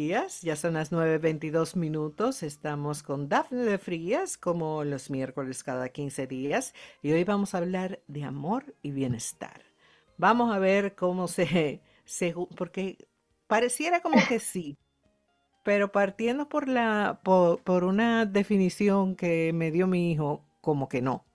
días, ya son las 9.22 minutos, estamos con Dafne de Frías como los miércoles cada 15 días y hoy vamos a hablar de amor y bienestar. Vamos a ver cómo se, se porque pareciera como que sí, pero partiendo por la por, por una definición que me dio mi hijo, como que no.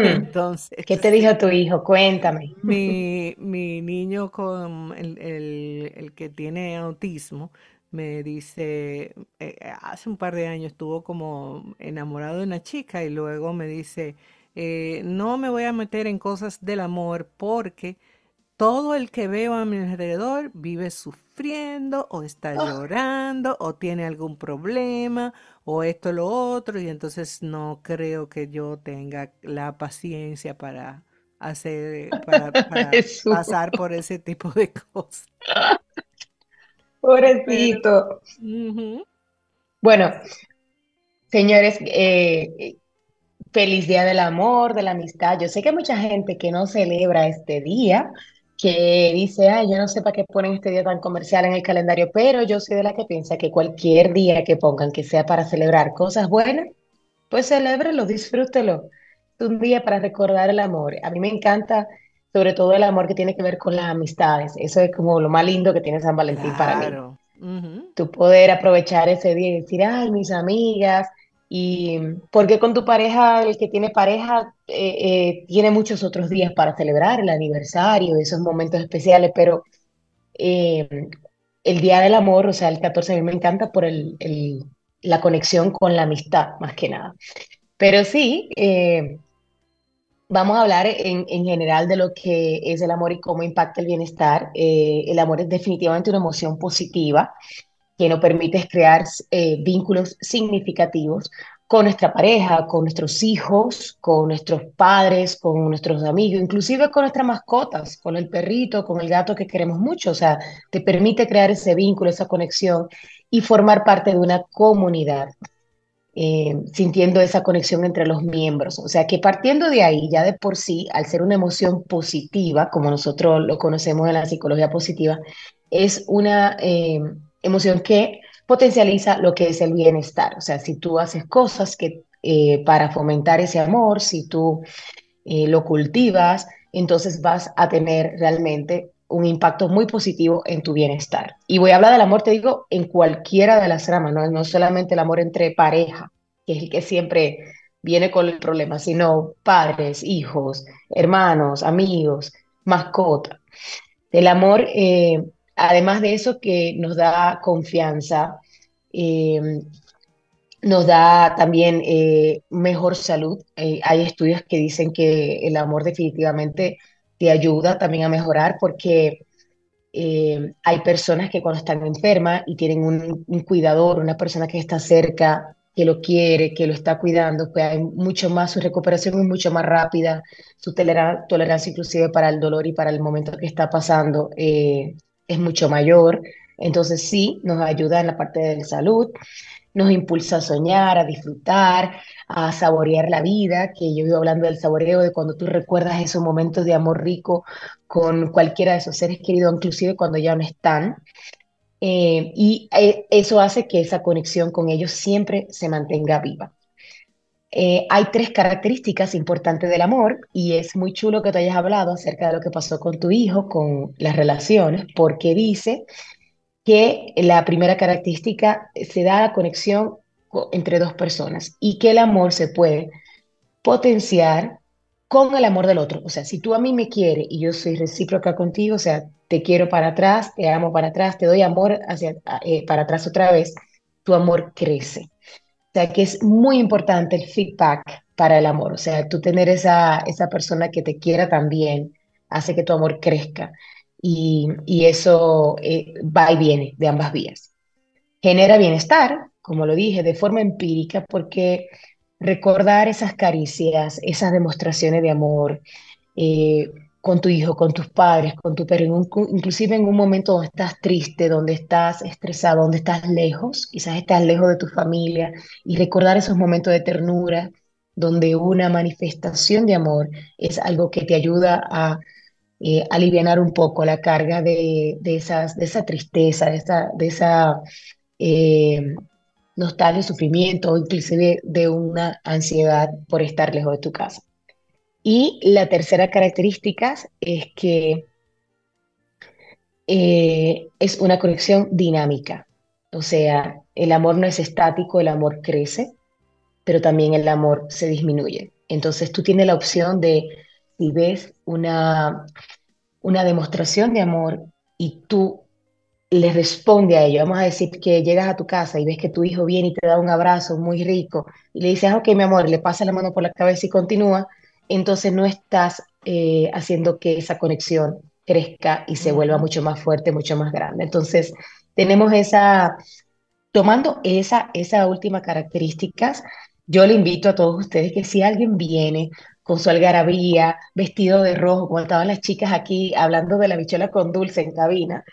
Entonces, ¿Qué te dijo tu hijo? Cuéntame. Mi, mi niño con el, el- el que tiene autismo me dice, eh, hace un par de años estuvo como enamorado de una chica y luego me dice, eh, no me voy a meter en cosas del amor porque todo el que veo a mi alrededor vive sufriendo o está Oh, llorando o tiene algún problema o esto lo otro y entonces no creo que yo tenga la paciencia para hacer, para, pasar por ese tipo de cosas. Pero, pobrecito. Bueno, señores, eh, feliz Día del Amor, de la Amistad. Yo sé que hay mucha gente que no celebra este día, que dice, ay, yo no sé para qué ponen este día tan comercial en el calendario, pero yo soy de la que piensa que cualquier día que pongan que sea para celebrar cosas buenas, pues celébrelo, disfrútelo. Es un día para recordar el amor. A mí me encanta, sobre todo el amor que tiene que ver con las amistades. Eso es como lo más lindo que tiene San Valentín para mí. claro. ujú, Tú poder aprovechar ese día y decir, ay, mis amigas, y porque con tu pareja, el que tiene pareja, eh, eh, tiene muchos otros días para celebrar el aniversario, esos momentos especiales, pero eh, el Día del Amor, o sea, el 14 a mí me encanta por el, el- la conexión con la amistad, más que nada. Pero sí, eh, vamos a hablar en, en general de lo que es el amor y cómo impacta el bienestar. Eh, el amor es definitivamente una emoción positiva que nos permite crear eh, vínculos significativos con nuestra pareja, con nuestros hijos, con nuestros padres, con nuestros amigos, inclusive con nuestras mascotas, con el perrito, con el gato que queremos mucho. O sea, te permite crear ese vínculo, esa conexión y formar parte de una comunidad eh, sintiendo esa conexión entre los miembros. O sea que partiendo de ahí, ya de por sí, al ser una emoción positiva, como nosotros lo conocemos en la psicología positiva, es una eh, emoción que potencializa lo que es el bienestar. O sea, si tú haces cosas que eh, para fomentar ese amor, si tú eh, lo cultivas, entonces vas a tener realmente un impacto muy positivo en tu bienestar. Y voy a hablar del amor, te digo, en cualquiera de las ramas, no, no solamente el amor entre pareja, que es el que siempre viene con el problema, sino padres, hijos, hermanos, amigos, mascota. El amor, eh, además de eso, que nos da confianza, eh, nos da también eh, mejor salud. Eh, hay estudios que dicen que el amor definitivamente te ayuda también a mejorar porque hay personas que cuando están enfermas y tienen un, cuidador, una persona que está cerca, que lo quiere, que lo está cuidando, pues hay mucho más, su recuperación es mucho más rápida, su tolera- tolerancia inclusive para el dolor y para el momento que está pasando es mucho mayor. Entonces sí, nos ayuda en la parte de la salud nos impulsa a soñar, a disfrutar, a saborear la vida, que yo vivo hablando del saboreo, de cuando tú recuerdas esos momentos de amor rico con cualquiera de esos seres queridos, inclusive cuando ya no están. Eh, y eh, eso hace que esa conexión con ellos siempre se mantenga viva. Eh, hay tres características importantes del amor y es muy chulo que te hayas hablado acerca de lo que pasó con tu hijo, con las relaciones, porque dice que la primera característica se da la conexión co- entre dos personas y que el amor se puede potenciar con el amor del otro. O sea, si tú a mí me quieres y yo soy recíproca contigo, o sea, te quiero para atrás, te amo para atrás, te doy amor hacia, eh, para atrás otra vez, tu amor crece. O sea, que es muy importante el feedback para el amor. O sea, tú tener esa, esa persona que te quiera también hace que tu amor crezca. Y, y eso eh, va y viene de ambas vías. Genera bienestar, como lo dije, de forma empírica, porque recordar esas caricias, esas demostraciones de amor eh, con tu hijo, con tus padres, con tu perro, inclusive en un momento donde estás triste, donde estás estresado, donde estás lejos, quizás estás lejos de tu familia, y recordar esos momentos de ternura, donde una manifestación de amor es algo que te ayuda eh, alivianar un poco la carga de, de esas, de esa tristeza, de esa, de esa eh, nostalgia, sufrimiento inclusive de una ansiedad por estar lejos de tu casa. Y la tercera característica es que eh, es una conexión dinámica. O sea, el amor no es estático, el amor crece, pero también el amor se disminuye. Entonces tú tienes la opción de, si ves una, una demostración de amor y tú le responde a ello, vamos a decir que llegas a tu casa y ves que tu hijo viene y te da un abrazo muy rico y le dices, ok, mi amor, le pasa la mano por la cabeza y continúa, entonces no estás eh, haciendo que esa conexión crezca y se vuelva mucho más fuerte, mucho más grande. Entonces, tenemos esa, tomando esa, esa última características, yo le invito a todos ustedes que si alguien viene con su algarabía, vestido de rojo, como estaban las chicas aquí hablando de la bichola con dulce en cabina,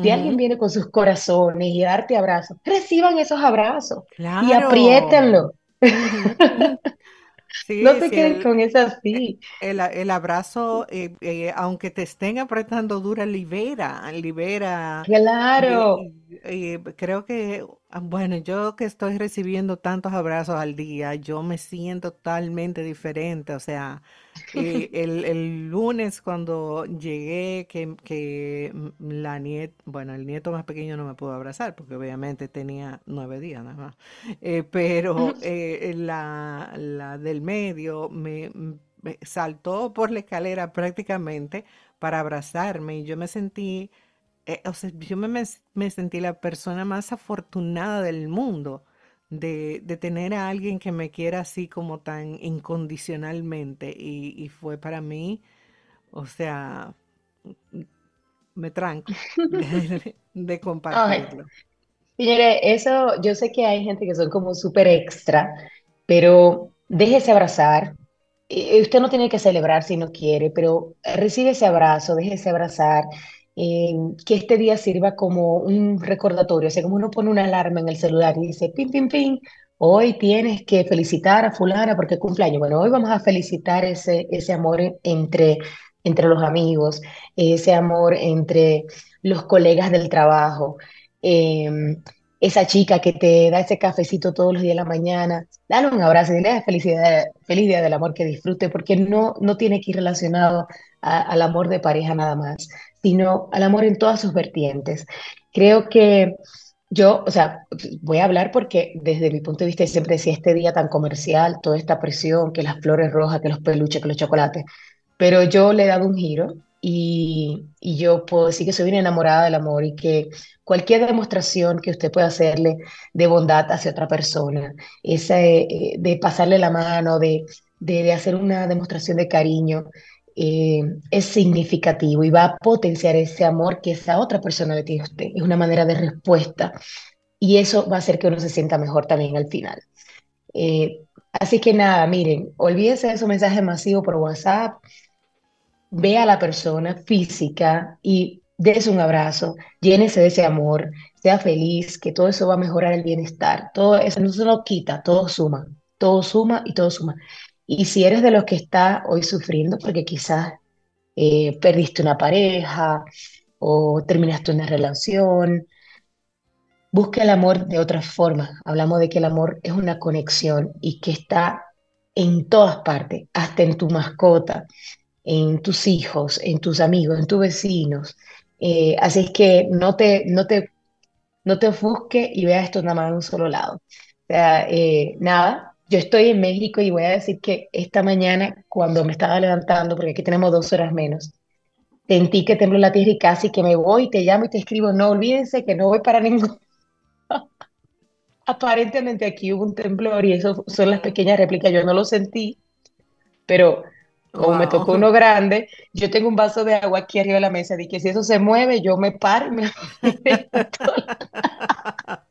si alguien viene con sus corazones y darte abrazos, reciban esos abrazos y apriétenlo. No te quedes con eso así. El, abrazo, eh, eh, aunque te estén apretando dura, libera, libera. Claro. creo que Ah, bueno, yo que estoy recibiendo tantos abrazos al día, yo me siento totalmente diferente. O sea, eh, el, el lunes cuando llegué, que, que la nieta, bueno, el nieto más pequeño no me pudo abrazar porque obviamente tenía nueve días nada más. Eh, pero eh, la, la del medio me, me saltó por la escalera prácticamente para abrazarme y yo me sentí eh, o sea, yo me, me sentí la persona más afortunada del mundo de, de tener a alguien que me quiera así como tan incondicionalmente y, y fue para mí, o sea, me tranco de, de compartirlo. Señores, eso, yo sé que hay gente que son como súper extra, pero déjese abrazar. Eh, Usted no tiene que celebrar si no quiere, pero recibe ese abrazo, déjese abrazar que este día sirva como un recordatorio, o sea, como uno pone una alarma en el celular y dice, pim, pim, pim, hoy tienes que felicitar a fulana porque cumpleaños. Bueno, hoy vamos a felicitar ese, ese amor entre, entre los amigos, ese amor entre los colegas del trabajo. Em, esa chica que te da ese cafecito todos los días de la mañana, dale un abrazo y dile felicidad, feliz día del amor que disfrute, porque no, no tiene que ir relacionado al amor de pareja nada más, sino al amor en todas sus vertientes. Creo que yo, o sea, voy a hablar porque desde mi punto de vista siempre decía este día tan comercial, toda esta presión, que las flores rojas, que los peluches, que los chocolates, pero yo le he dado un giro y, y, yo puedo decir que soy bien enamorada del amor y que cualquier demostración que usted pueda hacerle de bondad hacia otra persona, esa, eh, de pasarle la mano, de, de, de, hacer una demostración de cariño, eh, es significativo y va a potenciar ese amor que esa otra persona le tiene a usted. Es una manera de respuesta y eso va a hacer que uno se sienta mejor también al final. Eh, así que nada, miren, olvídense de su mensaje masivo por WhatsApp, ve a la persona física y dése un abrazo, llénese de ese amor, sea feliz, que todo eso va a mejorar el bienestar. Todo eso no se lo quita, todo suma, todo suma y todo suma. Y si eres de los que está hoy sufriendo porque quizás eh, perdiste una pareja o terminaste una relación, busca el amor de otra forma. Hablamos de que el amor es una conexión y que está en todas partes, hasta en tu mascota, en tus hijos, en tus amigos, en tus vecinos. Eh, así es que no te, no te, no te y vea esto nada más de un solo lado. Eh, nada, yo estoy en México y voy a decir que esta mañana, cuando me estaba levantando, porque aquí tenemos dos horas menos, sentí que tembló la tierra y casi que me voy, te llamo y te escribo, no olvídense que no voy para ningún... Aparentemente aquí hubo un temblor y eso son las pequeñas réplicas, yo no lo sentí, pero como me tocó uno grande, yo tengo un vaso de agua aquí arriba de la mesa, y que si eso se mueve, yo me paro y me...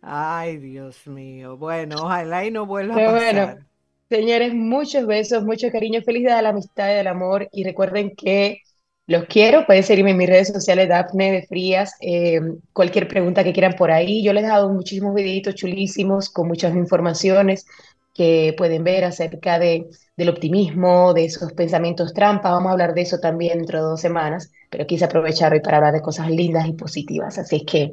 Ay, Dios mío. Bueno, ojalá y no vuelva a pasar. Bueno, señores, muchos besos, mucho cariño, feliz día de la amistad y del amor. Y recuerden que los quiero. Pueden seguirme en mis redes sociales, Dafne de Frías. Eh, cualquier pregunta que quieran por ahí. Yo les he dado muchísimos videitos chulísimos con muchas informaciones que pueden ver acerca de, del optimismo, de esos pensamientos trampa. Vamos a hablar de eso también dentro de dos semanas, pero quise aprovechar hoy para hablar de cosas lindas y positivas. Así es que,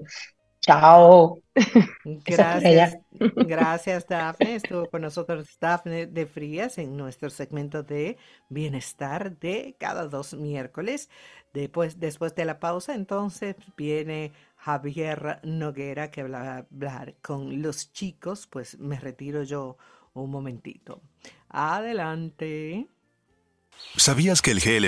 chao. Gracias, gracias Dafne. Estuvo con nosotros Dafne de Frías en nuestro segmento de bienestar de cada dos miércoles. Después, después de la pausa, entonces viene Javier Noguera que va a hablar con los chicos. Pues me retiro yo un momentito. Adelante. ¿Sabías que el GLP